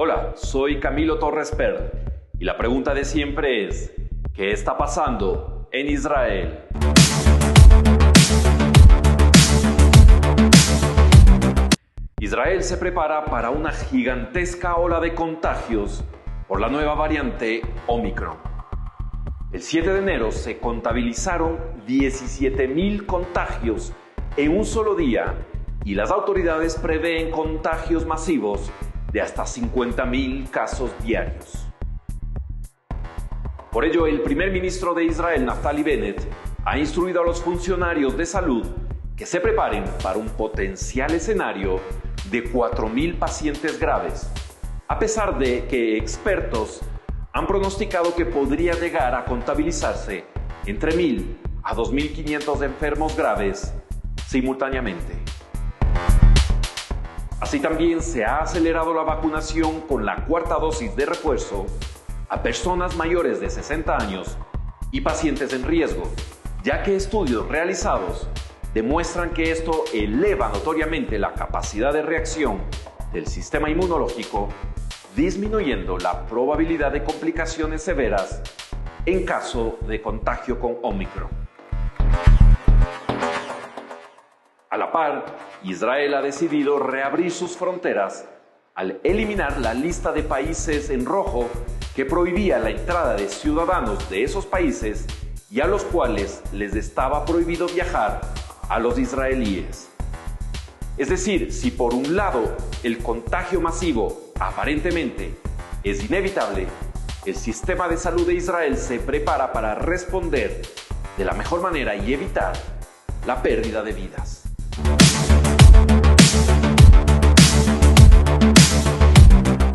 Hola, soy Camilo Torres Per y la pregunta de siempre es, ¿qué está pasando en Israel? Israel se prepara para una gigantesca ola de contagios por la nueva variante Omicron. El 7 de enero se contabilizaron 17.000 contagios en un solo día y las autoridades prevén contagios masivos de hasta 50.000 casos diarios. Por ello, el primer ministro de Israel, Naftali Bennett, ha instruido a los funcionarios de salud que se preparen para un potencial escenario de 4.000 pacientes graves, a pesar de que expertos han pronosticado que podría llegar a contabilizarse entre 1.000 a 2.500 enfermos graves simultáneamente. Así también se ha acelerado la vacunación con la cuarta dosis de refuerzo a personas mayores de 60 años y pacientes en riesgo, ya que estudios realizados demuestran que esto eleva notoriamente la capacidad de reacción del sistema inmunológico, disminuyendo la probabilidad de complicaciones severas en caso de contagio con Omicron. A la par, Israel ha decidido reabrir sus fronteras al eliminar la lista de países en rojo que prohibía la entrada de ciudadanos de esos países y a los cuales les estaba prohibido viajar a los israelíes. Es decir, si por un lado el contagio masivo aparentemente es inevitable, el sistema de salud de Israel se prepara para responder de la mejor manera y evitar la pérdida de vidas.